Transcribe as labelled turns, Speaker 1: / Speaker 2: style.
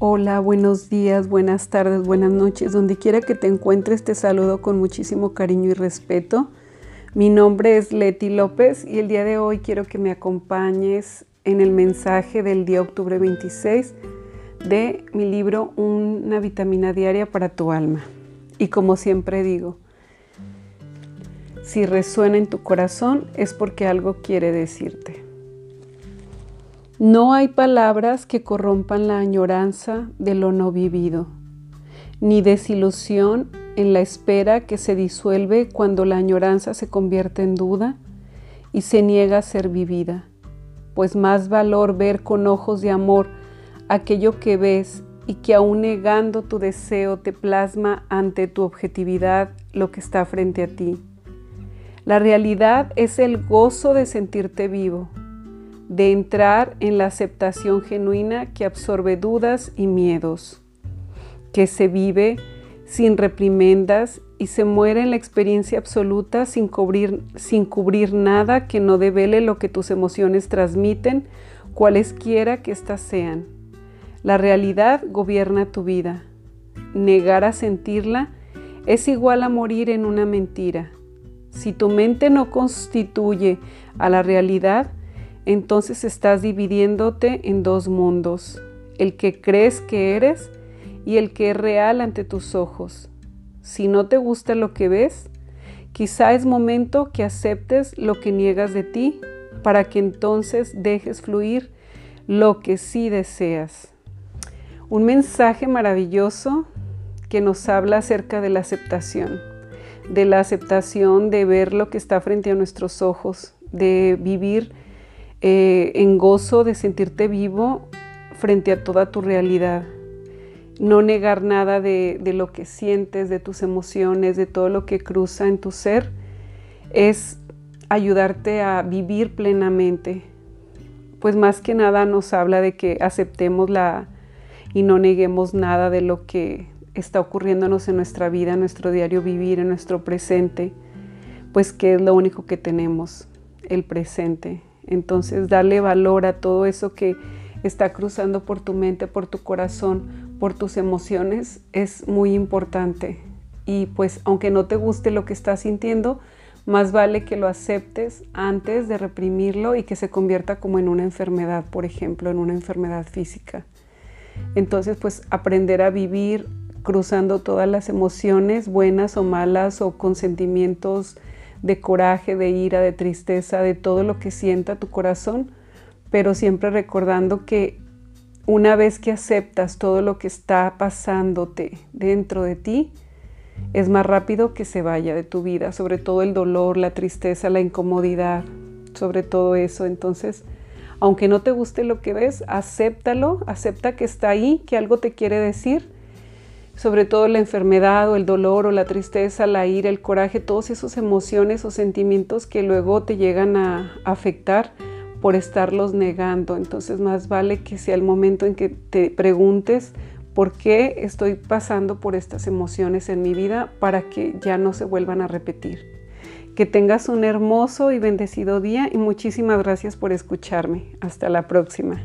Speaker 1: Hola, buenos días, buenas tardes, buenas noches. Donde quiera que te encuentres, te saludo con muchísimo cariño y respeto. Mi nombre es Leti López y el día de hoy quiero que me acompañes en el mensaje del día octubre 26 de mi libro Una vitamina diaria para tu alma. Y como siempre digo, si resuena en tu corazón es porque algo quiere decirte. No hay palabras que corrompan la añoranza de lo no vivido, ni desilusión en la espera que se disuelve cuando la añoranza se convierte en duda y se niega a ser vivida, pues más valor ver con ojos de amor aquello que ves y que aún negando tu deseo te plasma ante tu objetividad lo que está frente a ti. La realidad es el gozo de sentirte vivo, de entrar en la aceptación genuina que absorbe dudas y miedos, que se vive sin reprimendas y se muere en la experiencia absoluta sin cubrir, sin cubrir nada que no devele lo que tus emociones transmiten, cualesquiera que éstas sean. La realidad gobierna tu vida. Negar a sentirla es igual a morir en una mentira. Si tu mente no constituye a la realidad, entonces estás dividiéndote en dos mundos, el que crees que eres y el que es real ante tus ojos. Si no te gusta lo que ves, quizá es momento que aceptes lo que niegas de ti para que entonces dejes fluir lo que sí deseas. Un mensaje maravilloso que nos habla acerca de la aceptación, de la aceptación de ver lo que está frente a nuestros ojos, de vivir eh, en gozo de sentirte vivo frente a toda tu realidad. No negar nada de, lo que sientes, de tus emociones, de todo lo que cruza en tu ser, es ayudarte a vivir plenamente. Pues más que nada nos habla de que aceptemos la y no neguemos nada de lo que está ocurriéndonos en nuestra vida, en nuestro diario vivir, en nuestro presente, pues que es lo único que tenemos, el presente, entonces, darle valor a todo eso que está cruzando por tu mente, por tu corazón, por tus emociones, es muy importante. Y pues, aunque no te guste lo que estás sintiendo, más vale que lo aceptes antes de reprimirlo y que se convierta como en una enfermedad, por ejemplo, en una enfermedad física. Entonces, pues aprender a vivir cruzando todas las emociones, buenas o malas, o con sentimientos de coraje, de ira, de tristeza, de todo lo que sienta tu corazón, pero siempre recordando que una vez que aceptas todo lo que está pasándote dentro de ti, es más rápido que se vaya de tu vida, sobre todo el dolor, la tristeza, la incomodidad, sobre todo eso. Entonces, aunque no te guste lo que ves, acéptalo, acepta que está ahí, que algo te quiere decir sobre todo la enfermedad o el dolor o la tristeza, la ira, el coraje, todas esas emociones o sentimientos que luego te llegan a afectar por estarlos negando. Entonces más vale que sea el momento en que te preguntes por qué estoy pasando por estas emociones en mi vida para que ya no se vuelvan a repetir. Que tengas un hermoso y bendecido día y muchísimas gracias por escucharme. Hasta la próxima.